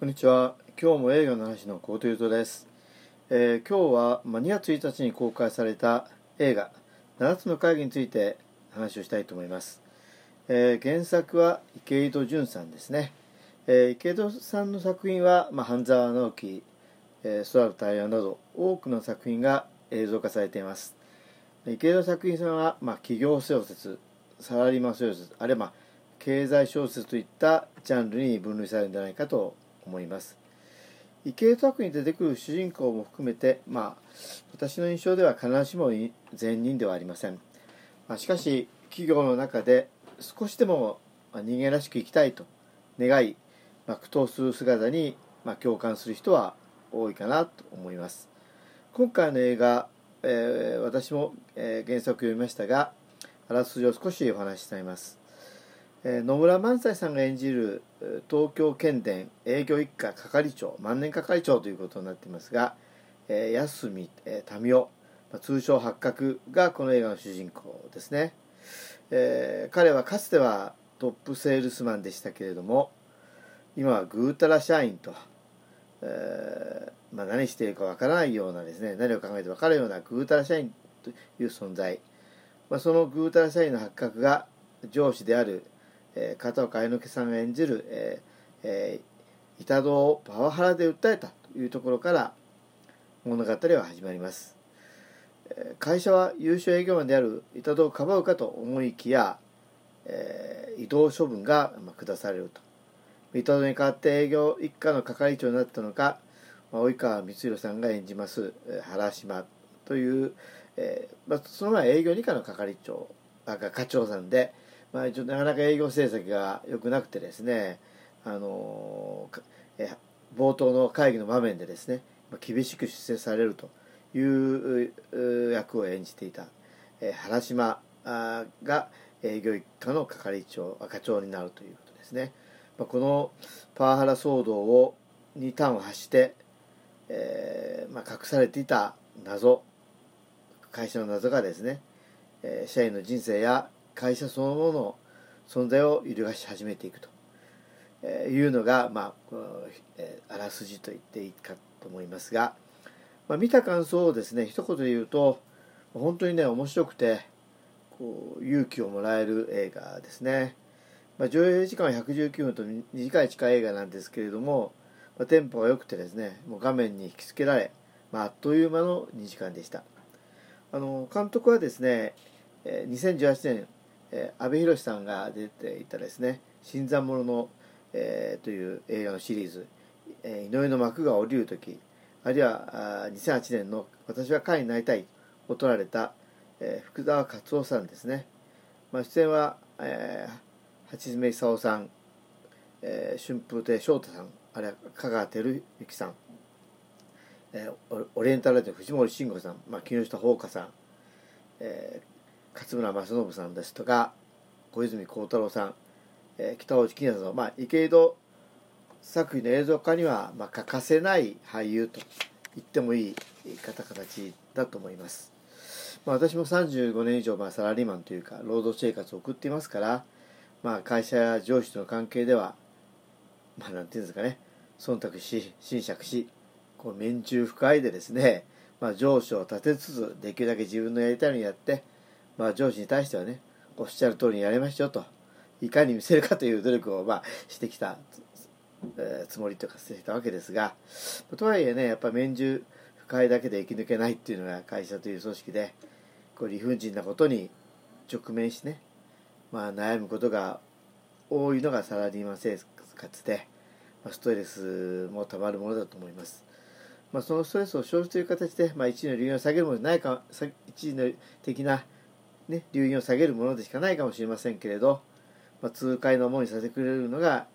こんにちは。今日も映画の話のコートユートです。えー、今日は、ま、2月1日に公開された映画「7つの会議」について話をしたいと思います。えー、原作は池井戸潤さんですね。えー、池井戸さんの作品は、ま、半沢直樹、えー、空の対話など多くの作品が映像化されています。池井戸作品さんは、ま、企業小説、サラリーマン小説、あるいは、ま、経済小説といったジャンルに分類されるんじゃないかと思います。池江作に出てくる主人公も含めてまあ私の印象では必ずしも善人ではありません、まあ、しかし企業の中で少しでも人間らしく生きたいと願い、まあ、苦闘する姿に、まあ、共感する人は多いかなと思います。今回の映画、えー、私も、えー、原作を読みましたがあらすじを少しお話ししています。え野村萬斎さんが演じる東京県電営業一課係長万年係長ということになっていますが、えー、安住、えー、民夫、まあ、通称八角がこの映画の主人公ですね、えー、彼はかつてはトップセールスマンでしたけれども今はぐうたら社員と、えーまあ、何しているかわからないようなですね何を考えて分かるようなぐうたら社員という存在、まあ、そのぐうたら社員の八角が上司であるえー、片岡愛之助さんが演じる、えーえー、板戸をパワハラで訴えたというところから物語は始まります、会社は優秀営業マンである板戸をかばうかと思いきや、えー、移動処分が、下されると。板戸に代わって営業一課の係長になったのか、及川光弘さんが演じます、原島という、えーまあ、その前営業二課の係長あ課長さんで、まあ、ちょっとなかなか営業成績が良くなくてですね、あのえ冒頭の会議の場面でですね、まあ厳しく出世されるという役を演じていた、え原島が営業一課の係長課長になるということですね。まあ、このパワハラ騒動をに端を発して、えーまあ、隠されていた謎会社の謎がですね、え、社員の人生や会社そのものの存在を揺るがし始めていくと。いうのが、まあ、あらすじと言っていいかと思いますが、まあ、見た感想をですね一言で言うと本当にね面白くてこう勇気をもらえる映画ですね、まあ、上映時間は119分と短い近い映画なんですけれども、まあ、テンポが良くてですねもう画面に引きつけられ、まあ、あっという間の2時間でした。あの監督はですね2018年えー、阿部寛さんが出ていたですね「新参者の」えー、という映画のシリーズ「えー、井上の幕が降りる時」あるいはあ2008年の「私は会になりたい」を取られた、えー、福沢克夫さんですね、まあ、出演は、えー、八爪功さん、えー、春風亭昇太さんあるいは香川照之さん、えー、オリエンタルラジオ藤森慎吾さん、まあ、木下ほうかさん、えー、勝村正信さんですとか小泉孝太郎さん、えー、北大路欣也さんまあ、池井戸作品の映像化には、まあ、欠かせない俳優と言ってもいい方形だと思います、まあ、私も35年以上、まあ、サラリーマンというか労働生活を送っていますから、まあ、会社や上司との関係ではまあ、なんていうんですかね忖度し斟酌しこう面中深いでですね、まあ、上司を立てつつできるだけ自分のやりたいのをやってまあ、上司に対してはねおっしゃる通りにやりましょうといかに見せるかという努力を、まあ、してきた、え、つもりとかしてきたわけですがとはいえねやっぱ免中不快だけで生き抜けないっていうのが会社という組織でこう理不尽なことに直面しね、まあ、悩むことが多いのがサラリーマン生活で、まあ、ストレスもたまるものだと思います。まあ、そのストレスを生じという形で、まあ、一位の流入を下げるものじゃないか一位の的なね、流飲を下げるものでしかないかもしれませんけれど、まあ、痛快な思いにさせてくれるのが、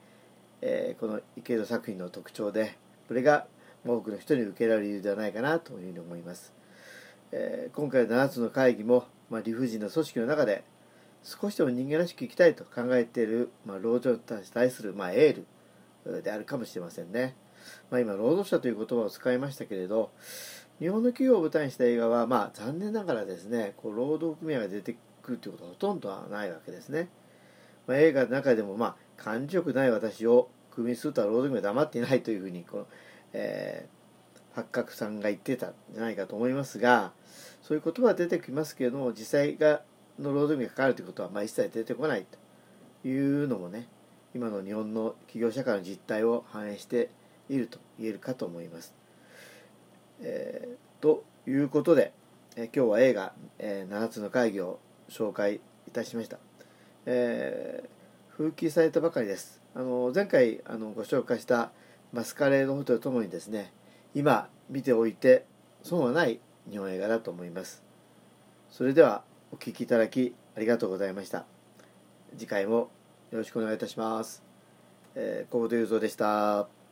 えー、この池戸作品の特徴でこれが多くの人に受けられる理由ではないかなというふうに思います、えー、今回の7つの会議も、まあ、理不尽な組織の中で少しでも人間らしく生きたいと考えている、まあ、労働者に対する、まあ、エールであるかもしれませんね、まあ、今労働者という言葉を使いましたけれど日本の企業を舞台にした映画は、まあ、残念ながらですねこう労働組合が出てくるということはほとんどはないわけですね、まあ、映画の中でも、まあ、感じよくない私をクビにするとは労働組合は黙っていないというふうにこの、えー、八角さんが言ってたんじゃないかと思いますがそういう言葉は出てきますけれども実際がの労働組合がかかるということはまあ一切出てこないというのもね今の日本の企業社会の実態を反映していると言えるかと思います。えー、ということで、え、今日は映画、えー「7つの会議」を紹介いたしました。えー、復帰されたばかりです。あの前回あのご紹介したマスカレードホテルともにですね今見ておいて損はない日本映画だと思いますそれではお聴きいただきありがとうございました次回もよろしくお願いいたします、えー、小本雄三でした